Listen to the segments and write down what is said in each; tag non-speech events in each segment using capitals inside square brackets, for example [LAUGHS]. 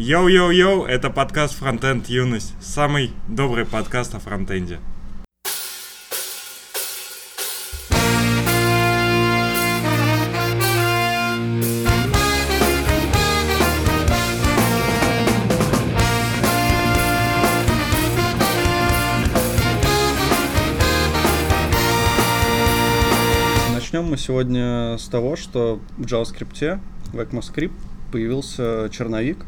Йоу-йоу-йоу, это подкаст «Фронтенд Юность», самый добрый подкаст о фронтенде. Начнем мы сегодня с того, что в JavaScript, в ECMAScript появился черновик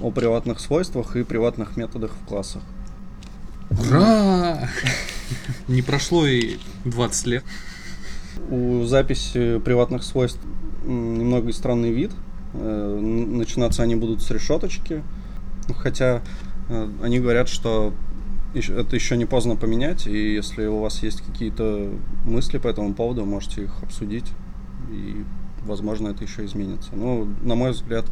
о приватных свойствах и приватных методах в классах. Ура! Не прошло и 20 лет. У записи приватных свойств немного странный вид. Э, Начинаться они будут с решеточки. Хотя э, они говорят, что это еще не поздно поменять, и если у вас есть какие-то мысли по этому поводу, можете их обсудить, и, возможно, это еще изменится. Ну, на мой взгляд,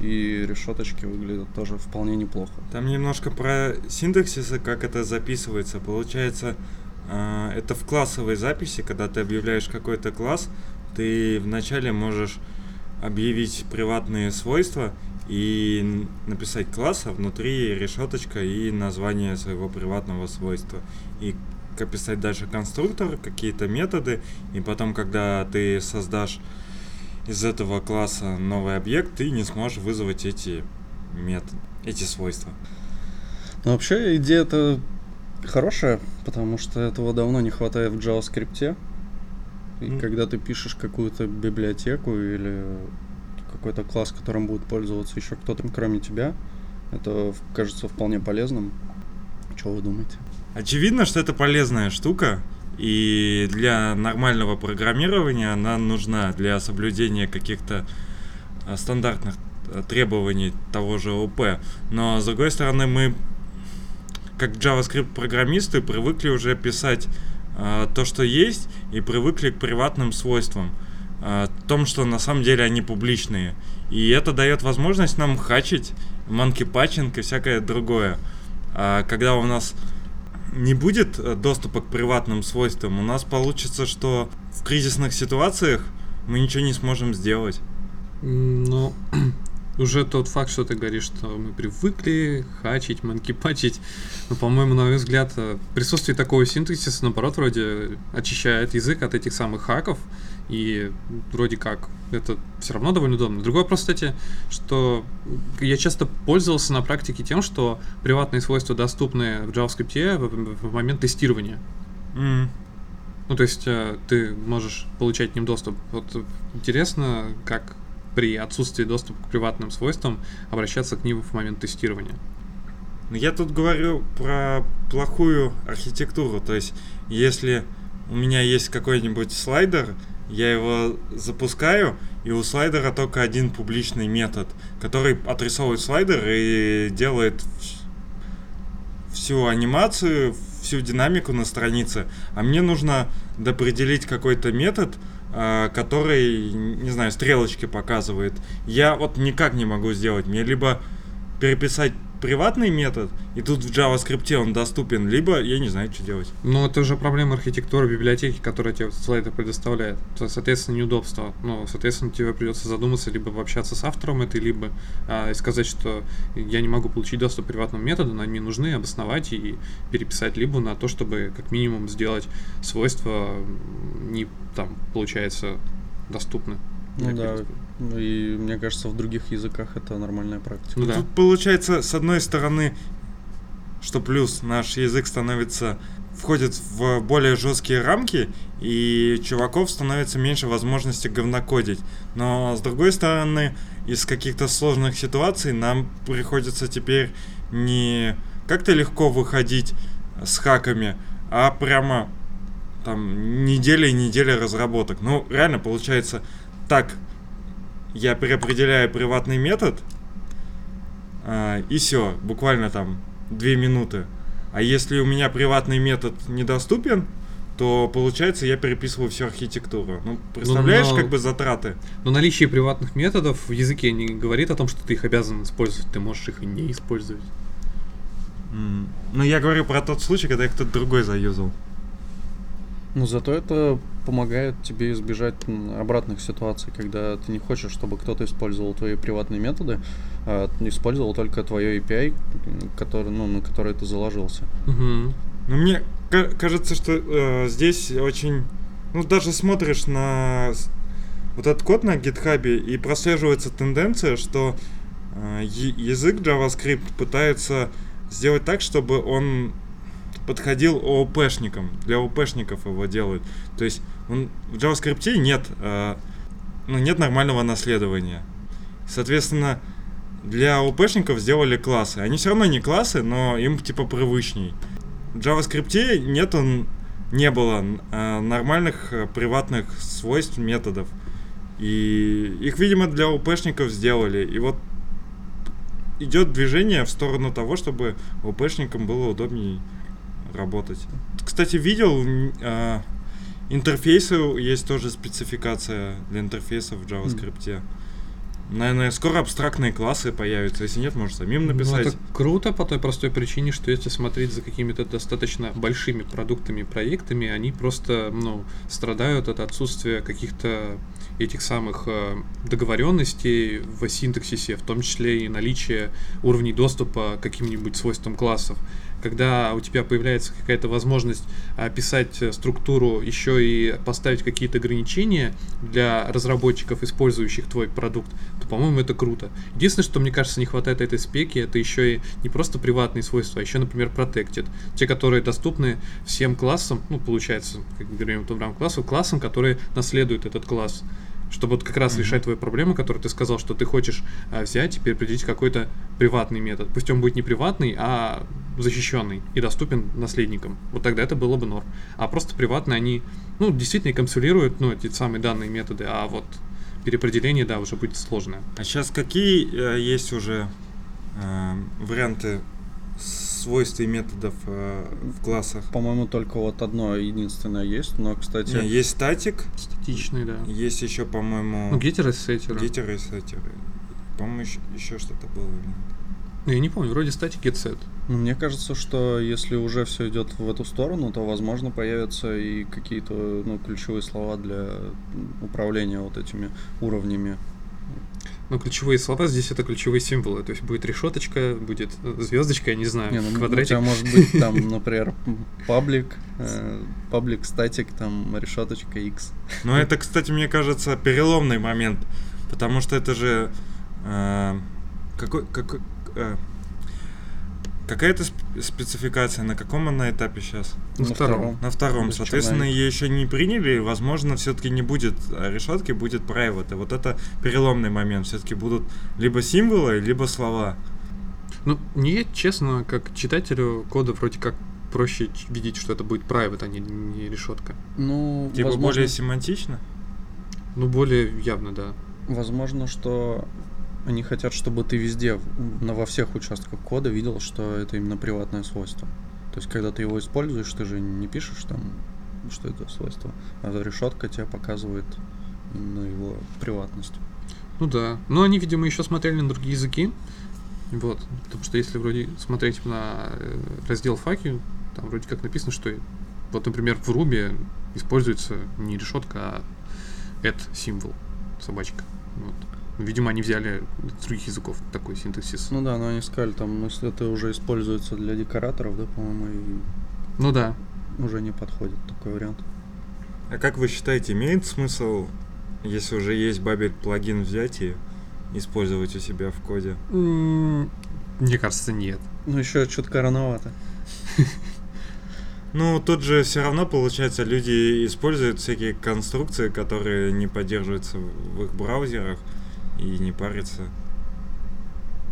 и решеточки выглядят тоже вполне неплохо. Там немножко про синтаксисы, как это записывается. Получается, а, это в классовой записи, когда ты объявляешь какой-то класс, ты вначале можешь объявить приватные свойства и написать класс, а внутри решеточка и название своего приватного свойства. И описать дальше конструктор, какие-то методы, и потом, когда ты создашь из этого класса новый объект, ты не сможешь вызвать эти методы, эти свойства. Но вообще идея-то хорошая, потому что этого давно не хватает в JavaScript. И М. когда ты пишешь какую-то библиотеку или какой-то класс, которым будет пользоваться еще кто-то, кроме тебя, это кажется вполне полезным. Что вы думаете? Очевидно, что это полезная штука, и для нормального программирования она нужна для соблюдения каких-то а, стандартных а, требований того же ОП. Но с другой стороны, мы, как JavaScript программисты, привыкли уже писать а, то, что есть, и привыкли к приватным свойствам. а, том, что на самом деле они публичные. И это дает возможность нам хачить, манки патчинг и всякое другое. А когда у нас не будет э, доступа к приватным свойствам, у нас получится, что в кризисных ситуациях мы ничего не сможем сделать. Но [CLEARS THROAT] уже тот факт, что ты говоришь, что мы привыкли хачить, манкипачить, но, по-моему, на мой взгляд, э, присутствие такого синтаксиса, наоборот, вроде очищает язык от этих самых хаков, и вроде как это все равно довольно удобно. Другой вопрос, кстати, что я часто пользовался на практике тем, что приватные свойства доступны в JavaScript в, в момент тестирования. М. Ну, то есть э, ты можешь получать к ним доступ. Вот интересно, как при отсутствии доступа к приватным свойствам обращаться к ним в момент тестирования. Но Я тут говорю про плохую архитектуру. То есть, если у меня есть какой-нибудь слайдер, я его запускаю, и у слайдера только один публичный метод, который отрисовывает слайдер и делает вс- всю анимацию, всю динамику на странице. А мне нужно допределить какой-то метод, а, который, не знаю, стрелочки показывает. Я вот никак не могу сделать. Мне либо переписать приватный метод, и тут в JavaScript он доступен, либо я не знаю, что делать. Но это уже проблема архитектуры библиотеки, которая тебе слайдер предоставляет. То, соответственно, неудобство. Ну, соответственно, тебе придется задуматься, либо пообщаться с автором этой, либо а, и сказать, что я не могу получить доступ к приватному методу, но они нужны, обосновать и переписать, либо на то, чтобы как минимум сделать свойства не там, получается, доступны. Ну для да, ну и мне кажется, в других языках это нормальная практика. Ну да. Тут получается, с одной стороны, что плюс наш язык становится входит в более жесткие рамки, и чуваков становится меньше возможности говнокодить. Но с другой стороны, из каких-то сложных ситуаций нам приходится теперь не как-то легко выходить с хаками, а прямо там неделя и неделя разработок. Ну, реально получается так. Я переопределяю приватный метод, а, и все, буквально там две минуты. А если у меня приватный метод недоступен, то получается я переписываю всю архитектуру. Ну, представляешь, но- как бы затраты? Но наличие приватных методов в языке не говорит о том, что ты их обязан использовать. Ты можешь их и не использовать. М, Ну, я говорю про тот случай, когда их кто-то другой заюзал. Но зато это помогает тебе избежать обратных ситуаций, когда ты не хочешь, чтобы кто-то использовал твои приватные методы, а использовал только твое API, который, ну, на который ты заложился. Мгм. Но мне ка- кажется, что э, здесь очень... Ну, даже смотришь на вот этот код на гитхабе, и прослеживается тенденция, что э, язык JavaScript пытается сделать так, чтобы он подходил ООПшникам. Для ООПшников его делают. То есть он, в JavaScript нет, э, ну, нет нормального наследования. Соответственно, для ООПшников сделали классы. Они все равно не классы, но им типа привычней. В JavaScript нету, не было э, нормальных э, приватных свойств методов. И их, видимо, для ОПшников сделали. И вот идет движение в сторону того, чтобы ОПшникам было удобнее работать. Кстати, видел э, интерфейсы, есть тоже спецификация для интерфейсов в JavaScript. Наверное, скоро абстрактные классы появятся. Если нет, может самим Ну, написать. это круто по той простой причине, что если смотреть за какими-то достаточно большими продуктами и проектами, они просто, ну, страдают от отсутствия каких-то этих самых э, договоренностей в синтаксисе, в том числе и наличие уровней доступа к каким-нибудь свойствам классов. Когда у тебя появляется какая-то возможность описать э, структуру, еще и поставить какие-то ограничения для разработчиков, использующих твой продукт, то, по-моему, это круто. Единственное, что мне кажется, не хватает этой спеки, это еще и не просто приватные свойства, а еще, например, protected. Те, которые доступны всем классам, ну, получается, как говорим, в классу, классам, которые наследуют этот класс. Чтобы вот как раз Мгм. решать твою проблему, которую ты сказал, что ты хочешь а, взять и переопределить какой-то приватный метод. Пусть он будет не приватный, а защищенный и доступен наследникам. Вот тогда это было бы норм. А просто приватные, они, ну, действительно консулируют, ну, эти самые данные методы, а вот переопределение, да, уже будет сложное. А сейчас какие э, есть уже э, варианты свойств и методов э, в классах? По-моему, только вот одно единственное есть, но, кстати, Не, есть статик, Статичный, да. есть еще, по-моему, Ну, гетеры с сеттеры. гетеры и сеттеры. По-моему, еще, что-то было. или нет? Ну, я не помню, вроде статик get set. Ну, Мне кажется, что если уже все идет в эту сторону, то, возможно, появятся и какие-то ну, ключевые слова для управления вот этими уровнями. Ну, ключевые слова здесь это ключевые символы. То есть будет решеточка, будет звездочка, я не знаю, Не, ну, у квадратик. тебя может быть там, [LAUGHS] например, паблик, паблик статик, там решеточка X. Но это, кстати, мне кажется, переломный момент, потому что это же э, какой, какой, э, какая-то сп- спецификация, на каком она этапе сейчас? На втором. На втором. Без Соответственно, ее еще не приняли, возможно, все-таки не будет э, решетки, будет private. И вот это переломный момент. Все-таки будут либо символы, либо слова. Ну, мне, честно, как читателю кода вроде как проще видеть, что это будет private, а не, не решетка. Ну, Типа возможно, более семантично. Ну, более явно, да. возможно, что они хотят, чтобы ты везде, на, во всех участках кода видел, что это именно приватное свойство. То есть, когда ты его используешь, ты же не пишешь там, что это свойство, а решетка тебе показывает именно его приватность. Ну да. Но они, видимо, еще смотрели на другие языки. Вот. Потому что если вроде смотреть на э, раздел факи, там вроде как написано, что вот, например, в Ruby используется не решетка, а add символ, собачка. Вот. Видимо, они взяли с других языков такой синтаксис. Ну да, но они сказали, там, ну, если это уже используется для декораторов, да, по-моему, Ну да. и уже не подходит такой вариант. А как вы считаете, имеет смысл, если уже есть Babel плагин взять и использовать у себя в коде? Мне кажется, нет. Ну, еще чутка рановато. Ну, тут же все равно, получается, люди используют всякие конструкции, которые не поддерживаются в их браузерах и не парятся.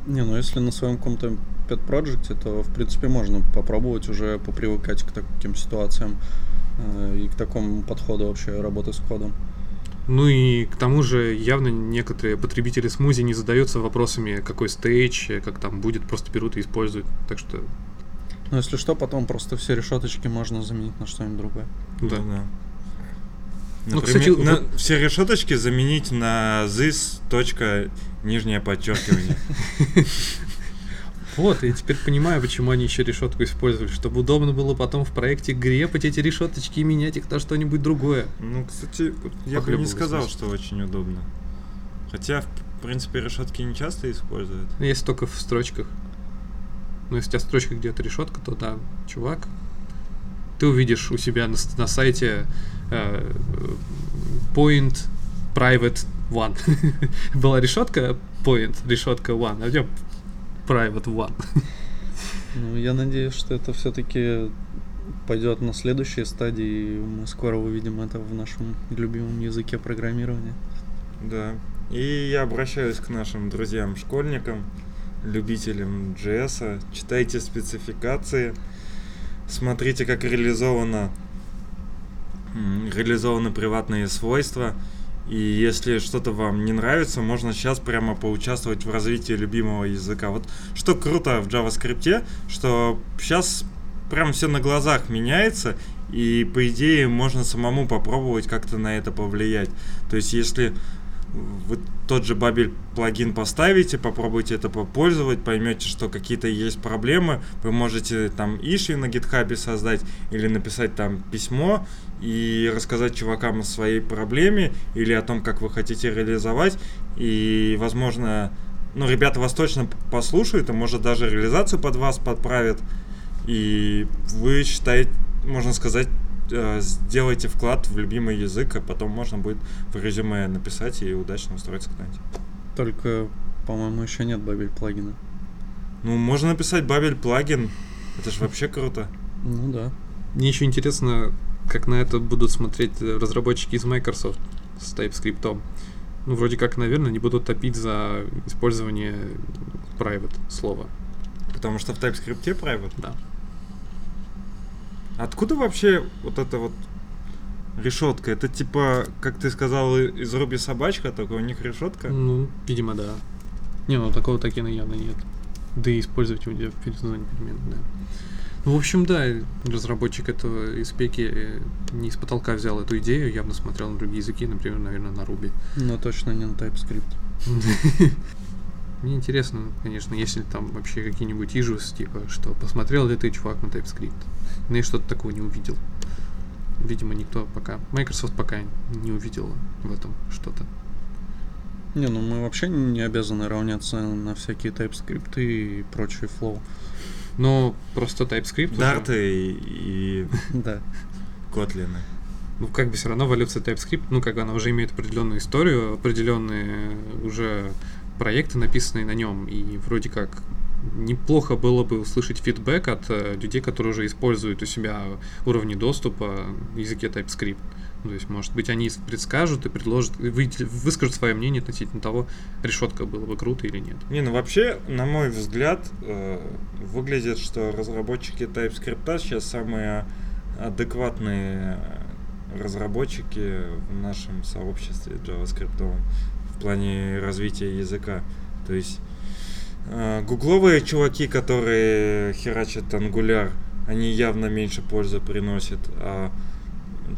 Не, ну если на своем каком-то pet проекте, то в принципе можно попробовать уже попривыкать к таким ситуациям э, и к такому подходу вообще работы с кодом. Ну и к тому же явно некоторые потребители смузи не задаются вопросами, какой стейдж, э, как там будет, просто берут и используют. Так что, Но если что, потом просто все решеточки можно заменить на что-нибудь другое. да. Ну, Например, кстати, на- вот- все решеточки заменить на this. нижнее подчеркивание. [LAUGHS] Вот, и теперь понимаю, почему они еще решетку использовали, чтобы удобно было потом в проекте грепать эти решеточки и менять их на что-нибудь другое. Ну, кстати, я бы не сказал, что очень удобно. Хотя, в принципе, решетки не часто используют. Если только в строчках. Ну, если у тебя строчка где-то решетка, то да, чувак, ты увидишь у себя на, на сайте point private one. [LAUGHS] Была решетка point, решетка one, а тебя private one. Ну, я надеюсь, что это все-таки пойдет на следующей стадии, и мы скоро увидим это в нашем любимом языке программирования. Да. И я обращаюсь к нашим друзьям-школьникам, любителям JS. Читайте спецификации, смотрите, как реализовано, м, реализованы приватные свойства. И если что-то вам не нравится, можно сейчас прямо поучаствовать в развитии любимого языка. Вот что круто в JavaScript, что сейчас прям все на глазах меняется, и по идее можно самому попробовать как-то на это повлиять. То есть если вы тот же Бабель плагин поставите, попробуйте это попользовать, поймете, что какие-то есть проблемы, вы можете там иши на гитхабе создать или написать там письмо и рассказать чувакам о своей проблеме или о том, как вы хотите реализовать, и, возможно, ну, ребята вас точно послушают, и, может, даже реализацию под вас подправят, и вы считаете, можно сказать, сделайте вклад в любимый язык, а потом можно будет в резюме написать и удачно устроиться куда-нибудь. Только, по-моему, еще нет бабель плагина. Ну, можно написать Бабель плагин. Это же вообще круто. Ну да. Мне еще интересно, как на это будут смотреть э, разработчики из Microsoft с TypeScript. Ну, вроде как, наверное, не будут топить за использование private слова. Потому что в TypeScript private. Да. Откуда вообще вот эта вот решетка? Это типа, как ты сказал, из Руби собачка, только у них решетка? Ну, видимо, да. Не, ну такого такина явно нет. Да и использовать его в перезвоне перемен, да. Ну, в общем, да, разработчик этого из Пеки э, не из потолка взял эту идею, явно смотрел на другие языки, например, наверное, на Ruby. Но точно не на TypeScript. [LAUGHS] Мне интересно, конечно, если там вообще какие-нибудь issues, типа, что посмотрел ли ты, чувак, на TypeScript. Ну и что-то такого не увидел. Видимо, никто пока, Microsoft пока не увидела в этом что-то. Не, ну мы вообще не обязаны равняться на всякие TypeScript и прочий флоу. Но просто TypeScript уже- Дарты и, и [LAUGHS] Да. Котлины. ну, как бы все равно эволюция TypeScript, ну, как бы она уже имеет определенную историю, определенные уже проекты, написанные на нем, и вроде как неплохо было бы услышать фидбэк от э, людей, которые уже используют у себя уровни доступа в языке TypeScript. Ну, то есть, может быть, они предскажут и предложат, выскажут свое мнение относительно того, решетка было бы круто или нет. Не, ну вообще, на мой взгляд, э, выглядит, что разработчики TypeScript сейчас самые адекватные разработчики в нашем сообществе JavaScript в плане развития языка. То есть э, гугловые чуваки, которые херачат Angular, они явно меньше пользы приносят, а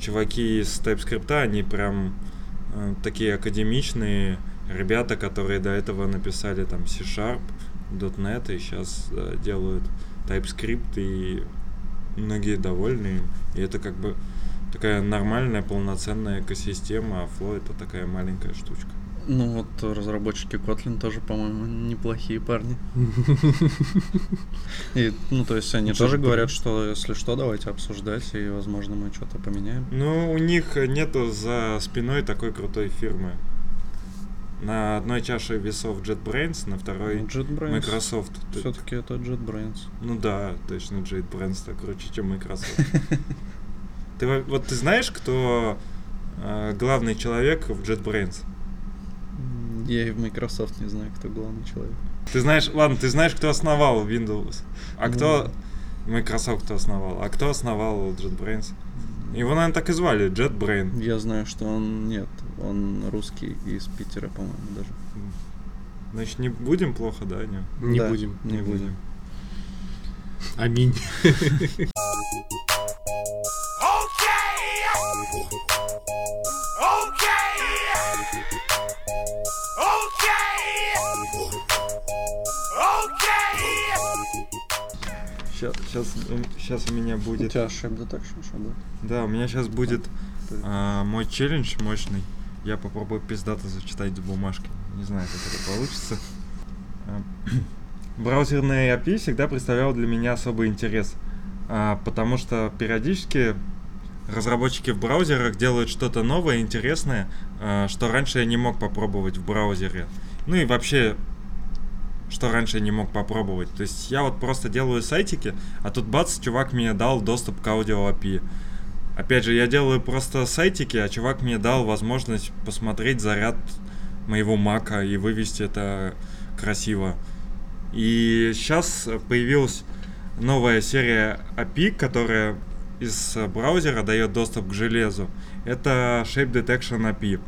чуваки из TypeScript, они прям э, такие академичные ребята, которые до этого написали там C-Sharp, .NET и сейчас э, делают TypeScript и многие довольны. И это как бы такая нормальная, полноценная экосистема, а Flow это такая маленькая штучка. Ну вот разработчики Kotlin тоже, по-моему, неплохие парни. [LAUGHS] И, ну, то есть они Что тоже же говорят, что если что, давайте обсуждать, и, возможно, мы что-то поменяем. Ну, у них нету за спиной такой крутой фирмы. На одной чаше весов JetBrains, на второй JetBrains Microsoft. Все-таки это JetBrains. Ну да, точно, JetBrains-то круче, чем Microsoft. [LAUGHS] Ты во- вот ты знаешь, кто э, главный человек в JetBrains? Я и в Microsoft не знаю, кто главный человек. Ты знаешь, ладно, ты знаешь, кто основал Windows, а Ну кто Microsoft кто основал, а кто основал JetBrains? Его, наверное, так и звали, JetBrain. Я знаю, что он нет, он русский из Питера, по-моему, даже. Значит, не будем плохо, да, не? Не Да, будем. Не будем. Аминь. [LAUGHS] Сейчас, сейчас, сейчас у меня У будет... тебя shape detection еще будет? Да, у меня сейчас будет а, мой челлендж мощный. Я попробую пиздато зачитать с бумажки. Не знаю, как это получится. А, [CLEARS THROAT] Браузерный API всегда представлял для меня особый интерес, а, потому что периодически разработчики в браузерах делают что-то новое, интересное, а, что раньше я не мог попробовать в браузере. Ну и вообще, что раньше я не мог попробовать. То есть я вот просто делаю сайтики, а тут бац, чувак мне дал доступ к аудио API. Опять же, я делаю просто сайтики, а чувак мне дал возможность посмотреть заряд моего мака и вывести это красиво. И сейчас появилась новая серия API, которая из браузера дает доступ к железу. Это Shape Detection API.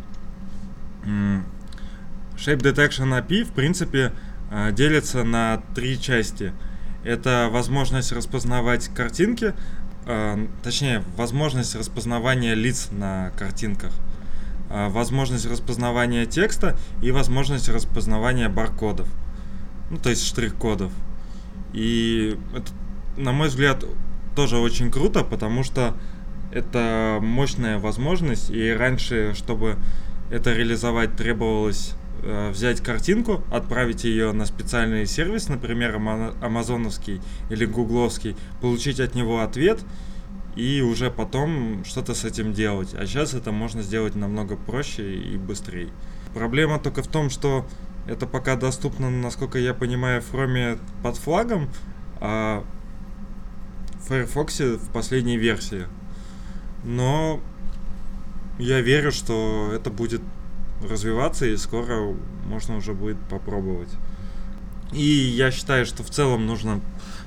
Shape Detection API, в принципе, делится на три части. Это возможность распознавать картинки, э, точнее, возможность распознавания лиц на картинках, э, возможность распознавания текста и возможность распознавания баркодов, ну, то есть штрих-кодов. И это, на мой взгляд, тоже очень круто, потому что это мощная возможность, и раньше, чтобы это реализовать, требовалось э, взять картинку, отправить ее на специальный сервис, например, ама- амазоновский или гугловский, получить от него ответ и уже потом что-то с этим делать. А сейчас это можно сделать намного проще и быстрее. Проблема только в том, что это пока доступно, насколько я понимаю, в Chrome под флагом, а в Firefox в последней версии. Но я верю, что это будет развиваться и скоро можно уже будет попробовать. И я считаю, что в целом нужно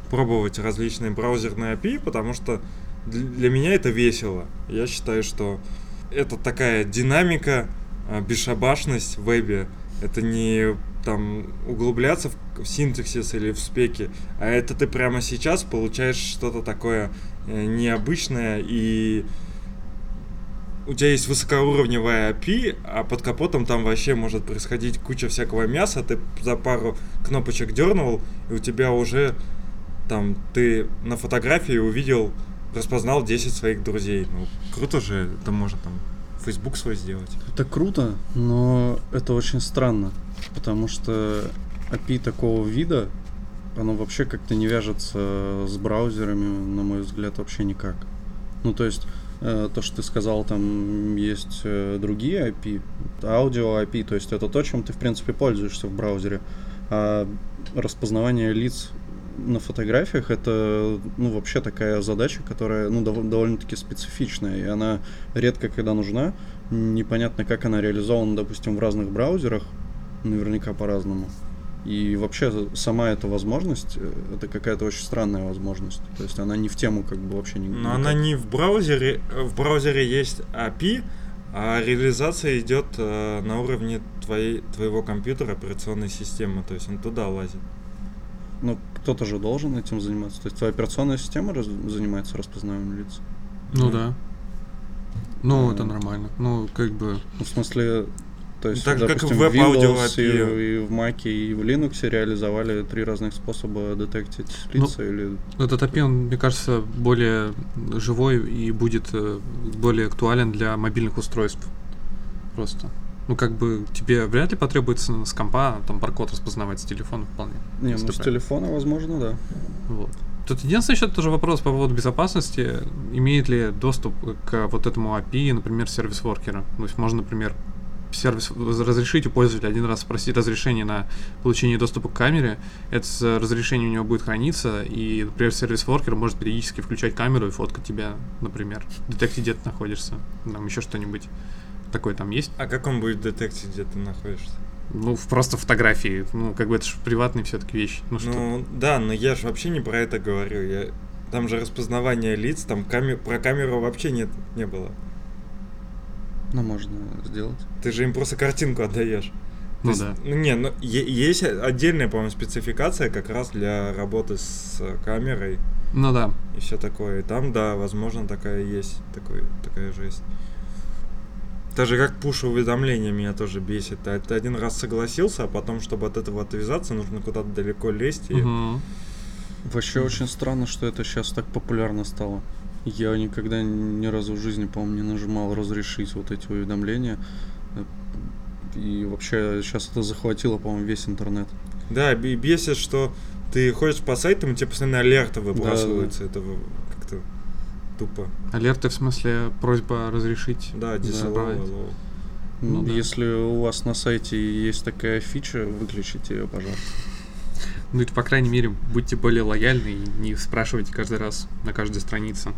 пробовать различные браузерные API, потому что дл- для меня это весело. Я считаю, что это такая динамика, а, бесшабашность в вебе. Это не там углубляться в, в синтаксис или в спеки, а это ты прямо сейчас получаешь что-то такое э, необычное и у тебя есть высокоуровневая API, а под капотом там вообще может происходить куча всякого мяса, ты за пару кнопочек дернул, и у тебя уже там ты на фотографии увидел, распознал 10 своих друзей. Ну, круто же, это можно там Facebook свой сделать. Это круто, но это очень странно, потому что API такого вида, оно вообще как-то не вяжется с браузерами, на мой взгляд, вообще никак. Ну, то есть, то, что ты сказал, там есть э, другие API, аудио API, то есть это то, чем ты, в принципе, пользуешься в браузере. А распознавание лиц на фотографиях это, ну, вообще такая задача, которая, ну, дов- довольно-таки специфичная, и она редко когда нужна. Непонятно, как она реализована, допустим, в разных браузерах, наверняка по-разному. И вообще сама эта возможность, э, это какая-то очень странная возможность. То есть она не в тему как бы вообще не... Но никак. она не в браузере. В браузере есть API, а реализация идет э, на уровне твоей, твоего компьютера, операционной системы. То есть он туда лазит. Ну, кто-то же должен этим заниматься. То есть твоя операционная система раз- занимается распознаванием лиц. Ну Ну. да. Ну, А. это нормально. Ну, как бы... Ну, в смысле, то есть, Так же, как и допустим, в Windows и, и в Mac, и в Linux реализовали три разных способа детектить Ну, лица или... Этот API, он, мне кажется, более живой и будет э, более актуален для мобильных устройств. Просто. Ну, как бы тебе вряд ли потребуется с компа там баркод распознавать с телефона вполне. Не, ну с телефона, возможно, да. Вот. Тут единственный еще тоже вопрос по поводу безопасности. Имеет ли доступ к вот этому API, например, сервис-воркера? То есть можно, например, сервис разрешить у пользователя один раз спросить разрешение на получение доступа к камере. Это разрешение у него будет храниться, и, например, сервис-воркер может периодически включать камеру и фоткать тебя, например, детектить, где ты находишься, там еще что-нибудь. Такое там есть? А как он будет детектить, где ты находишься? Ну, просто фотографии. Ну, как бы это же приватные все-таки вещи. Ну, что? Ну, да, но я же вообще не про это говорю. Я... Там же распознавание лиц, там каме... про камеру вообще нет, не было. Ну, можно сделать. Ты же им просто картинку отдаешь. Ну есть, да. Ну, не, ну, есть отдельная, по-моему, спецификация как раз для работы с камерой Ну да. и все такое. И там, да, возможно, такая есть, такой, такая жесть. Даже как пуш-уведомления меня тоже бесит. Ты, ты один раз согласился, а потом, чтобы от этого отвязаться, нужно куда-то далеко лезть. И... Мгм. Вообще очень странно, что это сейчас так популярно стало. Я никогда ни разу в жизни, по-моему, не нажимал разрешить вот эти уведомления. И вообще сейчас это захватило, по-моему, весь интернет. Да, б- бесит, что ты ходишь по сайтам, и тебе постоянно алерты выбрасываются. Это в- как-то тупо. Алерты в смысле просьба разрешить. Да, диsallow, Забрать. allow. Ну М, да. Если у вас на сайте есть такая фича, выключите ее, пожалуйста. Ну и по крайней мере, будьте более лояльны и не спрашивайте каждый раз на каждой странице.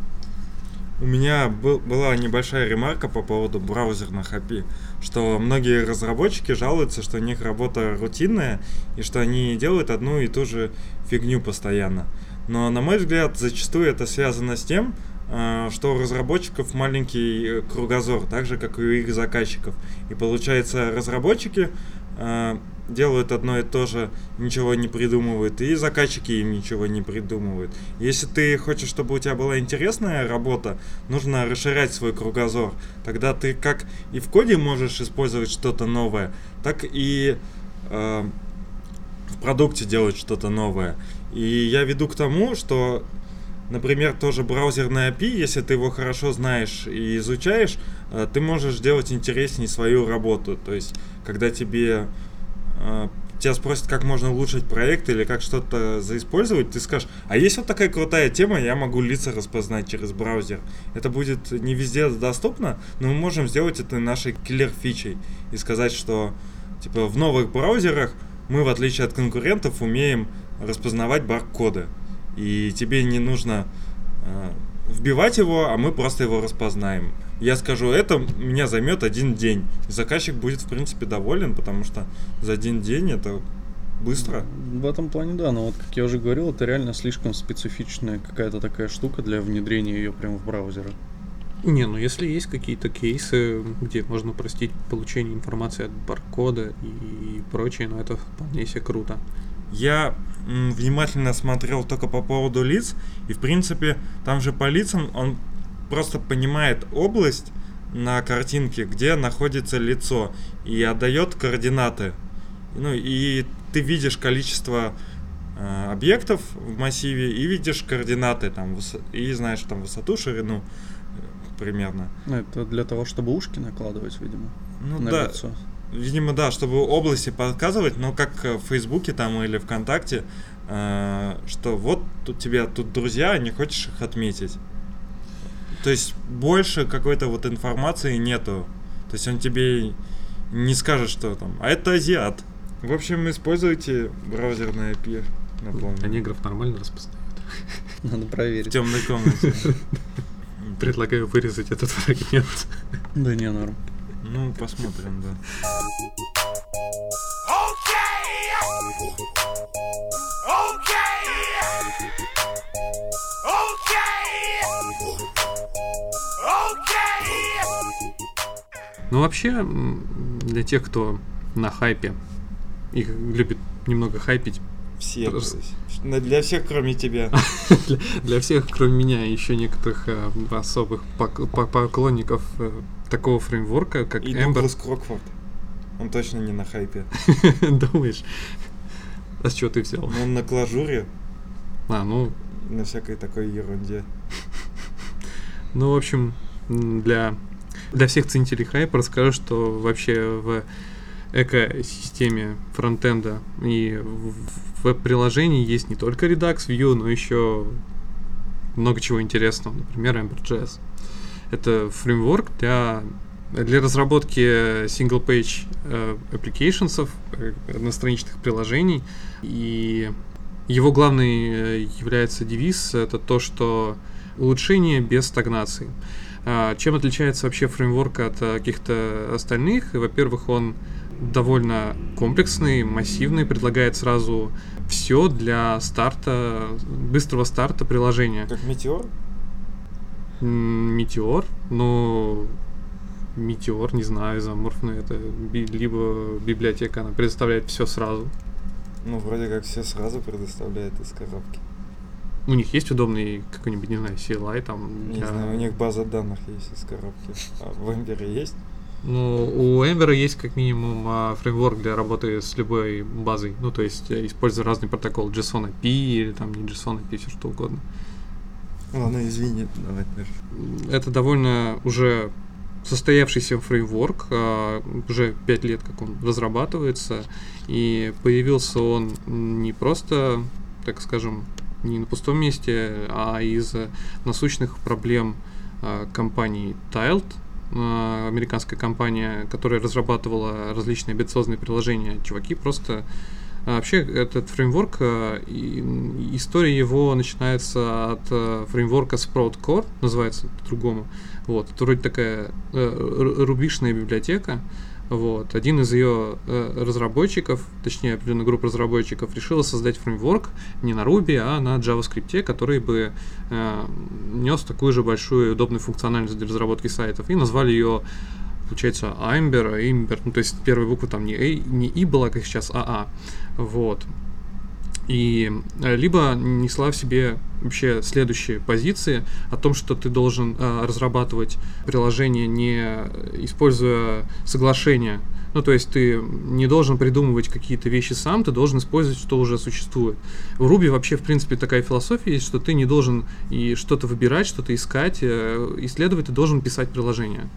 У меня был- была небольшая ремарка по поводу браузерных API, что многие разработчики жалуются, что у них работа рутинная и что они делают одну и ту же фигню постоянно. Но, на мой взгляд, зачастую это связано с тем, э, что у разработчиков маленький э, кругозор, так же, как и у их заказчиков. И получается, разработчики э, делают одно и то же, ничего не придумывают, и заказчики им ничего не придумывают. Если ты хочешь, чтобы у тебя была интересная работа, нужно расширять свой кругозор. Тогда ты как и в коде можешь использовать что-то новое, так и э, в продукте делать что-то новое. И я веду к тому, что, например, тоже браузерный API, если ты его хорошо знаешь и изучаешь, э, ты можешь делать интереснее свою работу. То есть, когда тебе тебя спросят, как можно улучшить проект или как что-то заиспользовать, ты скажешь, а есть вот такая крутая тема, я могу лица распознать через браузер. Это будет не везде доступно, но мы можем сделать это нашей киллер-фичей и сказать, что типа в новых браузерах мы, в отличие от конкурентов, умеем распознавать баркоды. И тебе не нужно э, вбивать его, а мы просто его распознаем. Я скажу, это меня займет один день. Заказчик будет, в принципе, доволен, потому что за один день это быстро. В этом плане да, но вот как я уже говорил, это реально слишком специфичная какая-то такая штука для внедрения ее прямо в браузеры. Не, ну если есть какие-то кейсы, где можно простить получение информации от баркода и прочее, ну это вполне себе круто. Я м, внимательно смотрел только по поводу лиц, и в принципе там же по лицам он просто понимает область на картинке, где находится лицо, и отдает координаты. Ну и ты видишь количество э, объектов в массиве и видишь координаты там и знаешь там высоту, ширину э, примерно. Ну, это для того, чтобы ушки накладывать, видимо, Ну на да, лицо. Видимо, да, чтобы области подсказывать, но как в Фейсбуке там или ВКонтакте, э, что вот тут тебе тут друзья, не хочешь их отметить. То есть больше какой-то вот информации нету. То есть он тебе не скажет, что там, а это азиат. В общем, используйте браузерное API, А напомню. негров нормально распознают. [LAUGHS] Надо В проверить. темной комнате. [LAUGHS] Предлагаю вырезать этот фрагмент. [LAUGHS] Да не, норм. Ну, посмотрим, да. Ну вообще, для тех, кто на хайпе, их любит немного хайпить, Все. то Просто- Для всех, кроме тебя. [LAUGHS] для, для всех, кроме меня, и еще некоторых э, особых пок- по- поклонников э, такого фреймворка, как И Ember. Дуглас Крокфорд. Он точно не на хайпе. [LAUGHS] Думаешь? А с чего ты взял? Но он на клажуре, А, ну, на всякой такой ерунде. ну, в общем, для, для всех ценителей хайпа расскажу, что вообще в экосистеме фронтенда и в веб-приложении есть не только Redux, Vue, но еще много чего интересного, например, Ember.js. Это фреймворк для, для разработки single-page э, applications, э, одностраничных приложений. И его главный э, является девиз, это то, что улучшение без стагнации. А, Чем отличается вообще фреймворк от э, каких-то остальных? Во-первых, он довольно комплексный, массивный, предлагает сразу все для старта, быстрого старта приложения. Как метеор? Метеор, ну, Метеор, не знаю, изоморфный, это либо библиотека, она предоставляет все сразу. Ну, вроде как все сразу предоставляет из коробки. У них есть удобный какой-нибудь, не знаю, CLI там. Не для- знаю, у них база данных есть из коробки. А в Эмбере есть? Ну, у Ember есть как минимум а, фреймворк для работы с любой базой. Ну, то есть, э, используя разный протокол JSON API или там не JSON API, все что угодно. Ладно, извини, давай дальше. Это довольно уже состоявшийся фреймворк, а, уже 5 лет как он разрабатывается, и появился он не просто, так скажем, не на пустом месте, а из насущных проблем а, компании Tiled, а, американская компания, которая разрабатывала различные амбициозные приложения. Чуваки просто а, Вообще, этот фреймворк, история его начинается от фреймворка Sprout Core, называется по-другому. Вот, это вроде такая э, рубишная библиотека. Вот. Один из ее э, разработчиков, точнее определенная группа разработчиков, решила создать фреймворк не на Ruby, а на JavaScript, который бы э, нес такую же большую удобную функциональность для разработки сайтов. И назвали ее получается, Amber, Amber, ну, то есть первая буква там не, A, не И была, как сейчас, АА. Вот и э, либо несла в себе вообще следующие позиции о том, что ты должен э, разрабатывать приложение не используя соглашение. Ну, то есть ты не должен придумывать какие-то вещи сам, ты должен использовать, что уже существует. В Ruby вообще, в принципе, такая философия есть, что ты не должен и что-то выбирать, что-то искать, э, исследовать, ты должен писать приложение.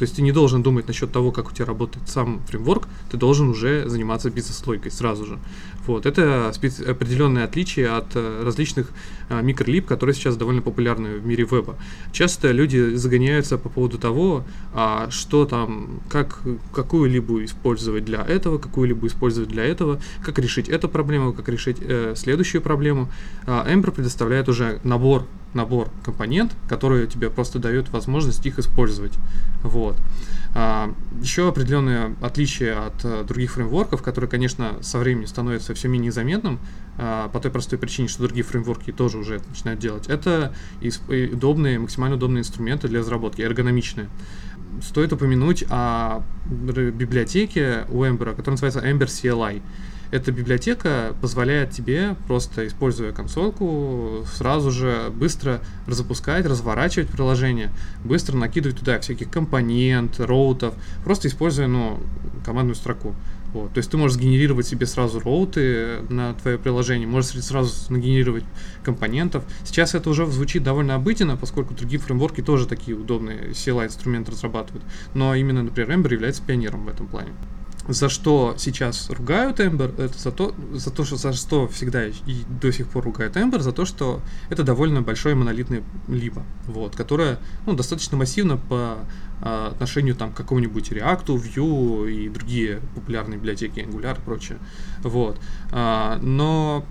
То есть ты не должен думать насчет того, как у тебя работает сам фреймворк, ты должен уже заниматься бизнес-логикой сразу же. Вот. Это специ- определенное отличие от э, различных микролип, которые сейчас довольно популярны в мире веба. Часто люди загоняются по поводу того, а, что там, как, какую либо использовать для этого, какую либо использовать для этого, как решить эту проблему, как решить э, следующую проблему. А Ember предоставляет уже набор набор компонент, который тебе просто дает возможность их использовать. Вот. А, еще определенное отличие от а, других фреймворков, которые, конечно, со временем становятся все менее заметным, а, по той простой причине, что другие фреймворки тоже уже это начинают делать, это удобные, максимально удобные инструменты для разработки, эргономичные. Стоит упомянуть о библиотеке у Ember, которая называется Ember CLI. Эта библиотека позволяет тебе, просто используя консольку, сразу же быстро запускать, разворачивать приложение, быстро накидывать туда всяких компонент, роутов, просто используя ну, командную строку. Вот. То есть ты можешь сгенерировать себе сразу роуты на твое приложение, можешь сразу нагенерировать компонентов. Сейчас это уже звучит довольно обыденно, поскольку другие фреймворки тоже такие удобные CLI-инструменты разрабатывают. Но именно, например, Ember является пионером в этом плане за что сейчас ругают Эмбер, это за то, за то, что за что всегда и до сих пор ругают Эмбер, за то, что это довольно большое монолитное либо, вот, которое ну, достаточно массивно по а, отношению там, к какому-нибудь React, Vue и другие популярные библиотеки, Angular и прочее. Вот. А, но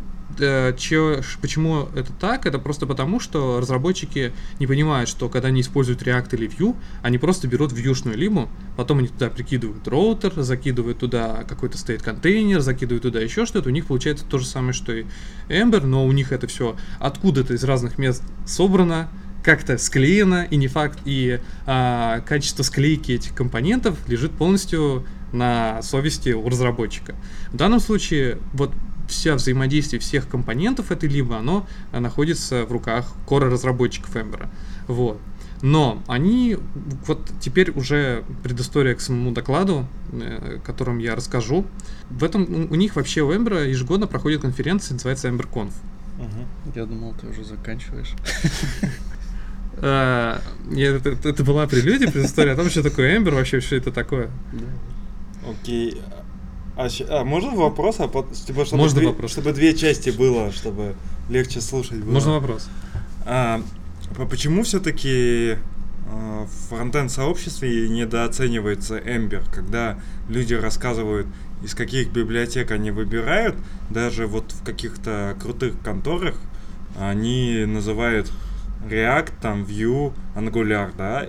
че, почему это так? Это просто потому, что разработчики не понимают, что когда они используют React или Vue, они просто берут вьюшную либу, потом они туда прикидывают роутер, закидывают туда какой-то стоит контейнер, закидывают туда еще что-то, у них получается то же самое, что и Ember, но у них это все откуда-то из разных мест собрано, как-то склеено, и не факт, и а, качество склейки этих компонентов лежит полностью на совести у разработчика. В данном случае, вот вся взаимодействие всех компонентов этой либо, оно э, находится в руках кора разработчиков Ember. Вот. Но они, вот теперь уже предыстория к самому докладу, э, о котором я расскажу. В этом у них вообще у Ember ежегодно проходит конференция, называется EmberConf. Угу. Я думал, ты уже заканчиваешь. [LAUGHS] Э, это, была прелюдия, предыстория о том, что такое Ember, вообще все это такое. Окей. А, а можно вопрос? А, типа, чтобы можно две, вопрос. Чтобы две части было, чтобы легче слушать было. Можно вопрос. А, почему все-таки а, в фронтенд сообществе недооценивается Ember, когда люди рассказывают, из каких библиотек они выбирают, даже вот в каких-то крутых конторах они называют React, там, Vue, Angular, да,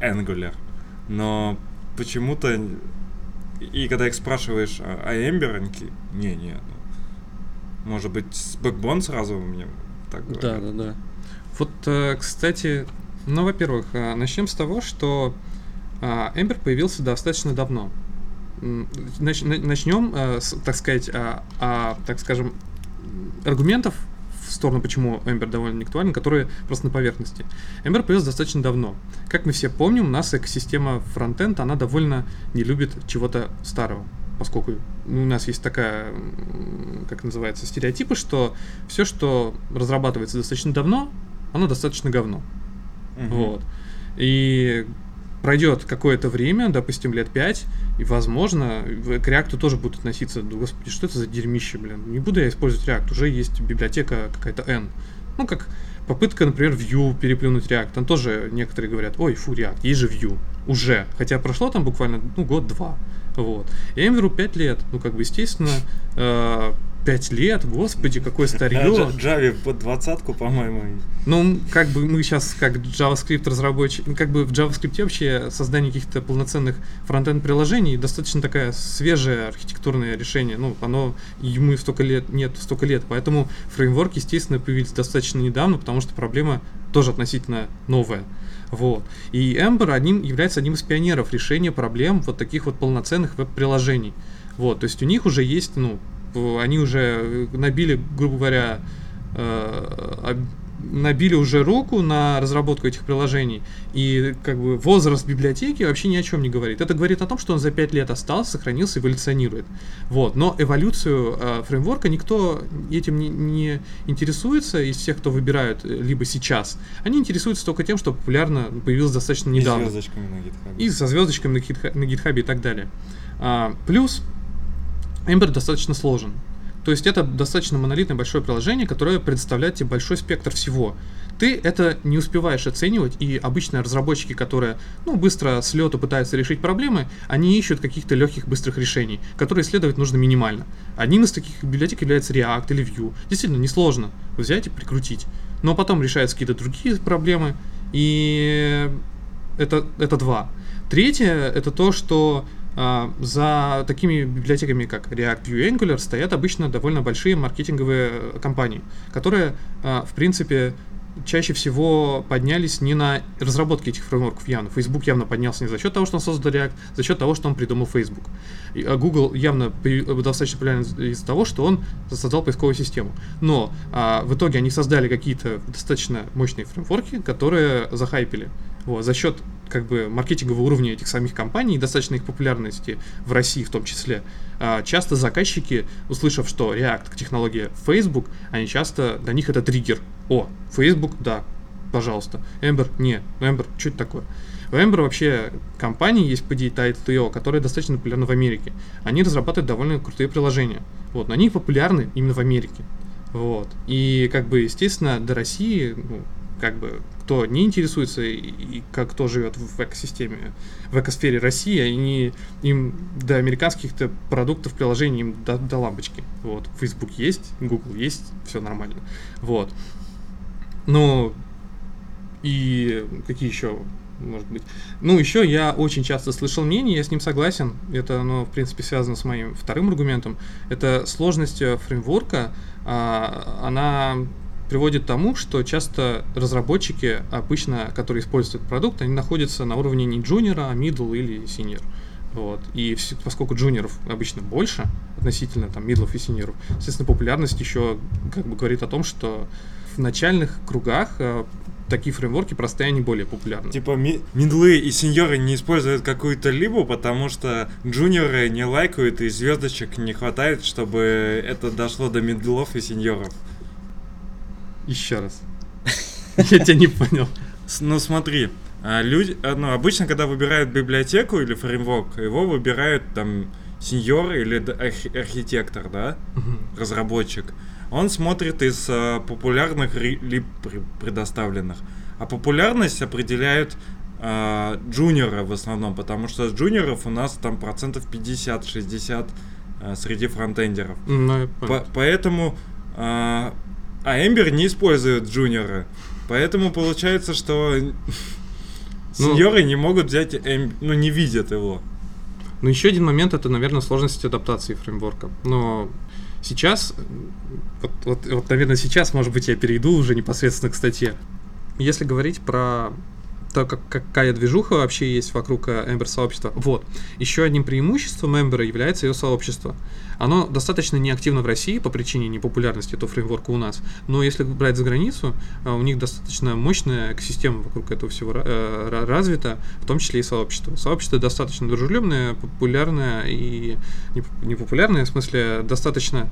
Angular. Но почему-то и когда их спрашиваешь о, о Эмбер, они такие, не-не, ну, может быть, с Backbone сразу мне так говорят. Да, да, да. Вот, э, кстати, ну, во-первых, э, начнем с того, что Эмбер появился достаточно давно. Начнем, э, так сказать, а, а, так скажем, аргументов сторону, почему Ember довольно актуален, которые просто на поверхности. Ember появился достаточно давно. Как мы все помним, у нас экосистема фронтенд, она довольно не любит чего-то старого поскольку у нас есть такая, как называется, стереотипы, что все, что разрабатывается достаточно давно, оно достаточно говно. Мгм. Вот. И пройдет какое-то время, допустим, лет 5, и, возможно, к React тоже будут относиться, «Да, господи, что это за дерьмище, блин, не буду я использовать React, уже есть библиотека какая-то N. Ну, как попытка, например, Vue переплюнуть React, там тоже некоторые говорят, ой, фу, React, есть же Vue, уже, хотя прошло там буквально, ну, год-два, вот. И Эмверу 5 лет, ну, как бы, естественно, э, 5 лет, господи, какое Да, старье. Java под двадцатку, по-моему. Ну, как бы мы сейчас, как JavaScript разработчик, ну, как бы в JavaScript вообще создание каких-то полноценных фронтенд приложений достаточно такая свежее архитектурное решение. Ну, оно ему столько лет нет, столько лет. Поэтому фреймворк, естественно, появились достаточно недавно, потому что проблема тоже относительно новая. Вот. И Ember одним, является одним из пионеров решения проблем вот таких вот полноценных веб-приложений. Вот, то есть у них уже есть, ну, они уже э, набили, грубо говоря, э, набили уже руку на разработку этих приложений, и как бы возраст библиотеки вообще ни о чем не говорит. Это говорит о том, что он за 5 лет остался, сохранился, эволюционирует. Вот. Но эволюцию э, фреймворка никто этим не, не интересуется из всех, кто выбирают э, либо сейчас. Они интересуются только тем, что популярно появилось достаточно И недавно. звездочками на GitHub. И со звездочками на, гитха- на гитхабе и так далее. А, плюс Ember достаточно сложен. То есть это достаточно монолитное большое приложение, которое предоставляет тебе большой спектр всего. Ты это не успеваешь оценивать, и обычно разработчики, которые ну, быстро с лету пытаются решить проблемы, они ищут каких-то легких быстрых решений, которые исследовать нужно минимально. Одним из таких библиотек является React или Vue. Действительно, несложно взять и прикрутить. Но потом решаются какие-то другие проблемы, и это, это два. Третье это то, что за такими библиотеками, как React, Vue Angular, стоят обычно довольно большие маркетинговые э, компании, которые, а, в принципе, чаще всего поднялись не на разработке этих фреймворков явно. Facebook явно поднялся не за счет того, что он создал React, за счет того, что он придумал Facebook. А, Google явно при- э, достаточно популярен из- из-за того, что он создал поисковую систему. Но а, в итоге они создали какие-то достаточно мощные фреймворки, которые захайпили. Вот, за счет как бы маркетингового уровня этих самих компаний и достаточно их популярности в России в том числе, а, часто заказчики, услышав, что React технология Facebook, они часто, для них это триггер. О, Facebook, да, пожалуйста. Ember, не, ну Ember, что это такое? У Ember вообще компании есть, по Tide.io, которая достаточно популярна в Америке. Они разрабатывают довольно крутые приложения. Вот, но они популярны именно в Америке. Вот. И, как бы, естественно, до России, ну, как бы, кто не интересуется и, и как кто живет в экосистеме, в экосфере России, они, им до американских-то продуктов, приложений им до, до лампочки. Вот. Facebook есть, Google есть, все нормально. Вот. Ну, и какие еще, может быть? Ну, еще я очень часто слышал мнение, я с ним согласен. Это, оно, в принципе, связано с моим вторым аргументом. Это сложность э, фреймворка, а, она приводит к тому, что часто разработчики, обычно, которые используют этот продукт, они находятся на уровне не джуниора, а middle или senior. Вот. И поскольку джуниоров обычно больше относительно там мидлов и синьоров, естественно, популярность еще как бы говорит о том, что в начальных кругах э, такие фреймворки простые, они более популярны. Типа ми- мидлы и сеньоры не используют какую-то либо, потому что джуниоры не лайкают и звездочек не хватает, чтобы это дошло до мидлов и сеньоров. Еще раз. [LAUGHS] Я тебя не понял. Ну смотри, а, люди, а, ну, обычно, когда выбирают библиотеку или фреймворк, его выбирают там сеньор или архитектор, да, разработчик. Он смотрит из а, популярных пре- предоставленных. А популярность определяют а, джуниора в основном, потому что с джуниоров у нас там процентов 50-60 а, среди фронтендеров. Ну, По- поэтому... А, а Эмбер не использует джуниора. Поэтому получается, что [LAUGHS] сеньоры не могут взять Эм- ну не видят его. Ну, еще один момент это, наверное, сложность адаптации фреймворка. Но сейчас, вот, вот, вот, наверное, сейчас, может быть, я перейду уже непосредственно к статье. Если говорить про то, как, какая движуха вообще есть вокруг Ember сообщества. Вот. Еще одним преимуществом Ember является ее сообщество. Оно достаточно неактивно в России по причине непопулярности этого фреймворка у нас, но если брать за границу, у них достаточно мощная экосистема вокруг этого всего развита, в том числе и сообщество. Сообщество достаточно дружелюбное, популярное и не популярное, в смысле достаточно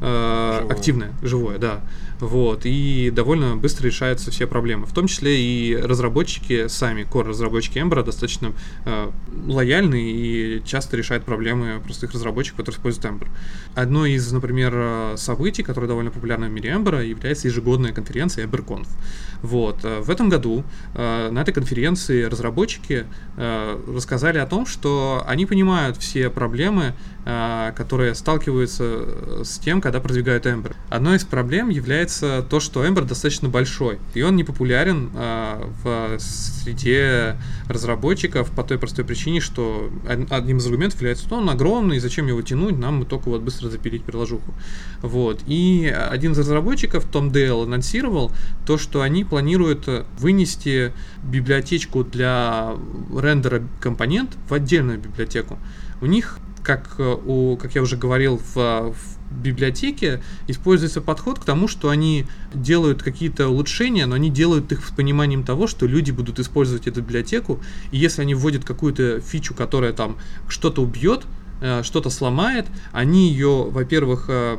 э, живое. активное, живое, да. Вот, и довольно быстро решаются все проблемы. В том числе и разработчики сами, core-разработчики Ember достаточно э, лояльны и часто решают проблемы простых разработчиков, которые используют Ember. Одно из, например, э, событий, которое довольно популярно в мире Ember, является ежегодная конференция EmberConf. Вот. Э, в этом году э, на этой конференции разработчики э, рассказали о том, что они понимают все проблемы, э, которые сталкиваются с тем, когда продвигают Ember. Одной из проблем является то, что Ember достаточно большой, и он не популярен э, в среде разработчиков по той простой причине, что одним из аргументов является, что он огромный, зачем его тянуть, нам только вот быстро запилить приложуху. Вот. И один из разработчиков, Том Дейл, анонсировал то, что они планируют вынести библиотечку для рендера компонент в отдельную библиотеку. У них как, у, как я уже говорил, в, в библиотеке используется подход к тому, что они делают какие-то улучшения, но они делают их с пониманием того, что люди будут использовать эту библиотеку, и если они вводят какую-то фичу, которая там что-то убьет, что-то сломает, они ее, во-первых, э,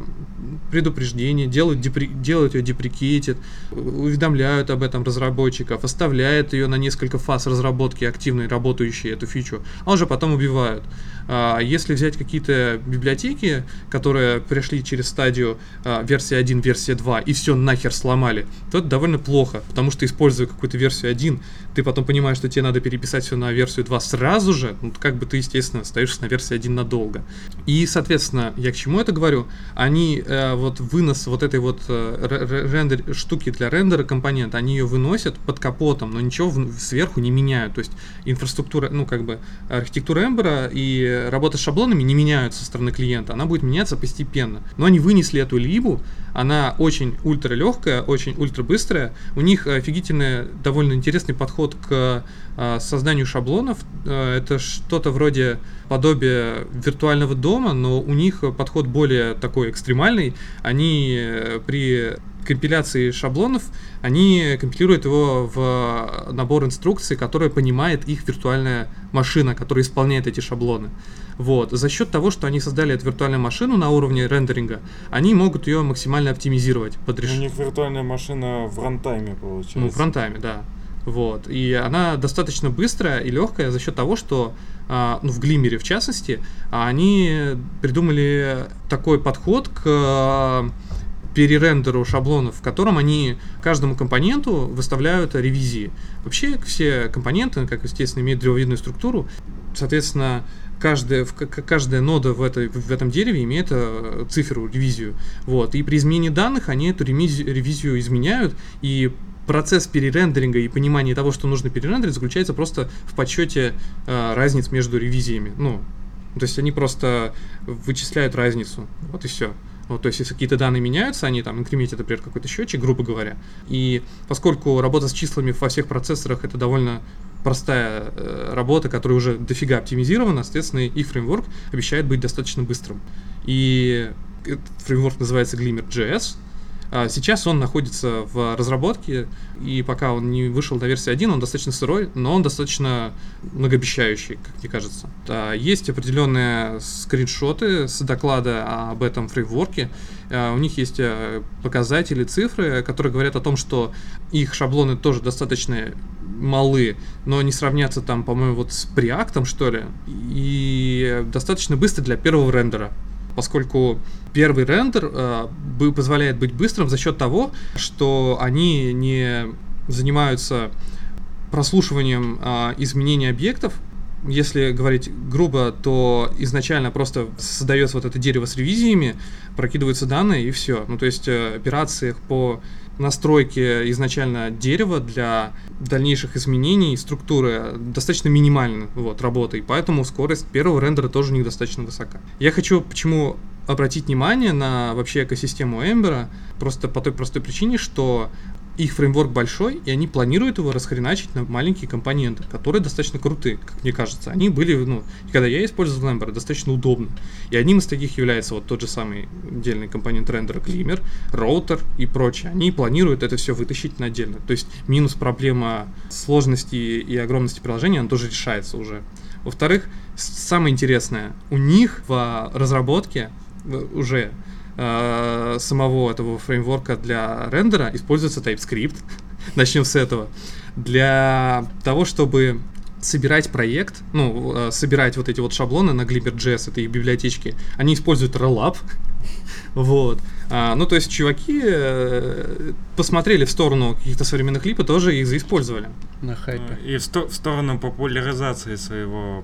предупреждение, делают, депри, делают ее деприкейтед, уведомляют об этом разработчиков, оставляют ее на несколько фаз разработки активной, работающей эту фичу, а уже потом убивают. А, если взять какие-то библиотеки, которые пришли через стадию а, версия 1, версия 2 и все нахер сломали, то это довольно плохо, потому что используя какую-то версию 1, ты потом понимаешь, что тебе надо переписать все на версию 2 сразу же, ну, как бы ты, естественно, остаешься на версии 1 надолго. И, соответственно, я к чему это говорю? Они э, вот вынос вот этой вот э, рендер штуки для рендера компонента, они ее выносят под капотом, но ничего в, сверху не меняют. То есть инфраструктура, ну как бы архитектура Ember и работа с шаблонами не меняются со стороны клиента, она будет меняться постепенно. Но они вынесли эту либу, она очень ультра легкая, очень ультра быстрая. У них офигительный, довольно интересный подход к созданию шаблонов. А, это что-то вроде подобие виртуального дома, но у них подход более такой экстремальный. Они э, при компиляции шаблонов, они компилируют его в набор инструкций, который понимает их виртуальная машина, которая исполняет эти шаблоны. Вот. За счет того, что они создали эту виртуальную машину на уровне рендеринга, они могут ее максимально оптимизировать под реш... У них виртуальная машина в рантайме получается. Ну, в рантайме, да. Вот. И она достаточно быстрая и легкая за счет того, что а, ну, в Глимере в частности, они придумали такой подход к перерендеру шаблонов, в котором они каждому компоненту выставляют ревизии. Вообще все компоненты, как естественно, имеют древовидную структуру, соответственно, каждая, каждая нода в, этой, в этом дереве имеет э, цифру, ревизию. Вот. И при изменении данных они эту ревизию, ревизию изменяют, и процесс перерендеринга и понимания того, что нужно перерендерить, заключается просто в подсчете э, разниц между ревизиями. Ну, то есть они просто вычисляют разницу. Вот и все. Вот, то есть, если какие-то данные меняются, они там инкрементят, например, какой-то счетчик, грубо говоря. И поскольку работа с числами во всех процессорах это довольно простая э, работа, которая уже дофига оптимизирована, соответственно, их фреймворк обещает быть достаточно быстрым. И этот фреймворк называется Glimmer.js, сейчас он находится в разработке, и пока он не вышел на версии 1, он достаточно сырой, но он достаточно многообещающий, как мне кажется. Есть определенные скриншоты с доклада об этом фреймворке. А, у них есть э, показатели, цифры, которые говорят о том, что их шаблоны тоже достаточно малы, но не сравнятся там, по-моему, вот с преактом, что ли, и достаточно быстро для первого рендера поскольку первый рендер э, позволяет быть быстрым за счет того, что они не занимаются прослушиванием э, изменений объектов. Если говорить грубо, то изначально просто создается вот это дерево с ревизиями, прокидываются данные и все. Ну, то есть э, операции по настройке изначально дерева для дальнейших изменений структуры достаточно минимальны вот, работы, и поэтому скорость первого рендера тоже у них достаточно высока. Я хочу почему обратить внимание на вообще экосистему Ember, просто по той простой причине, что их фреймворк большой, и они планируют его расхреначить на маленькие компоненты, которые достаточно крутые, как мне кажется. Они были, ну, когда я использовал Ember, достаточно удобно. И одним из таких является вот тот же самый отдельный компонент рендера Glimmer, роутер и прочее. Они планируют это все вытащить на отдельно. То есть минус проблема сложности и огромности приложения, она тоже решается уже. Во-вторых, самое интересное, у них в разработке уже э, самого этого фреймворка для рендера используется TypeScript. [LAUGHS] Начнем с этого. Для того, чтобы собирать проект, ну, э, собирать вот эти вот шаблоны на Glimmer.js, это их библиотечки, они используют Rollup. [LAUGHS] вот. А, ну, то есть, чуваки э, посмотрели в сторону каких-то современных клипов, тоже их заиспользовали. На хайпе. И в, сто- в сторону популяризации своего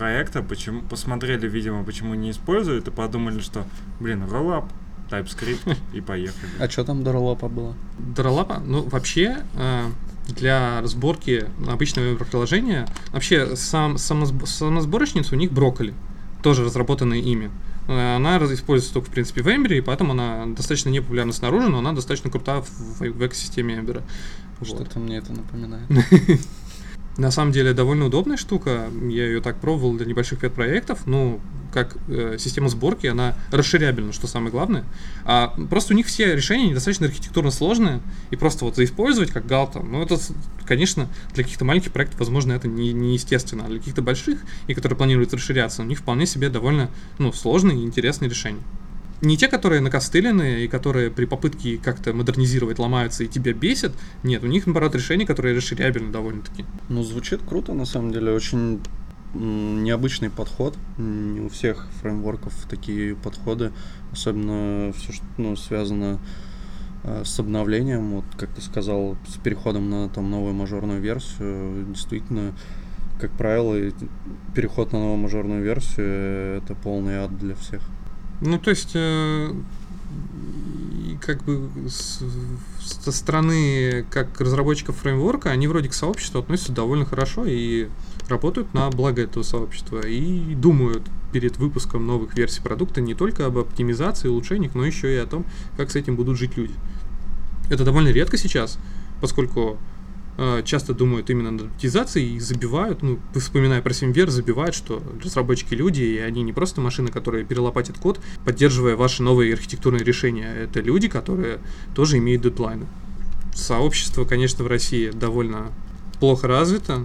проекта, почему посмотрели, видимо, почему не используют, и подумали, что, блин, роллап, TypeScript, [LAUGHS] и поехали. А что там до роллапа было? До роллапа? Ну, вообще, э, для разборки обычного приложения, вообще сам, самосб- самосборочница у них брокколи, тоже разработанная ими. Э, Она используется только, в принципе, в Ember, и поэтому она достаточно непопулярна снаружи, но она достаточно крута в, в экосистеме Ember. Вот. Что-то мне это напоминает. [LAUGHS] На самом деле довольно удобная штука. Я ее так пробовал для небольших пет-проектов. Ну, как э, система сборки, она расширябельна, что самое главное. А просто у них все решения недостаточно архитектурно сложные. И просто вот заиспользовать как галта. Ну, это, конечно, для каких-то маленьких проектов, возможно, это не, не естественно. А для каких-то больших, и которые планируют расширяться, у них вполне себе довольно ну, сложные и интересные решения. Не те, которые накостыленные и которые при попытке как-то модернизировать ломаются и тебя бесят. Нет, у них, наоборот, решения, которые расширябельны довольно-таки. Ну, звучит круто, на самом деле. Очень необычный подход. Не у всех фреймворков такие подходы. Особенно все, что ну, связано э, с обновлением. Вот, как ты сказал, с переходом на там новую мажорную версию. Действительно, как правило, переход на новую мажорную версию это полный ад для всех. Ну, то есть, э, как бы с- со стороны как разработчиков фреймворка, они вроде к сообществу относятся довольно хорошо и работают на благо этого сообщества. И думают перед выпуском новых версий продукта не только об оптимизации, улучшениях, но еще и о том, как с этим будут жить люди. Это довольно редко сейчас, поскольку часто думают именно над оптимизацией и забивают, ну, вспоминая про SimVer, забивают, что разработчики люди, и они не просто машины, которые перелопатят код, поддерживая ваши новые архитектурные решения. Это люди, которые тоже имеют дедлайны. Сообщество, конечно, в России довольно плохо развито,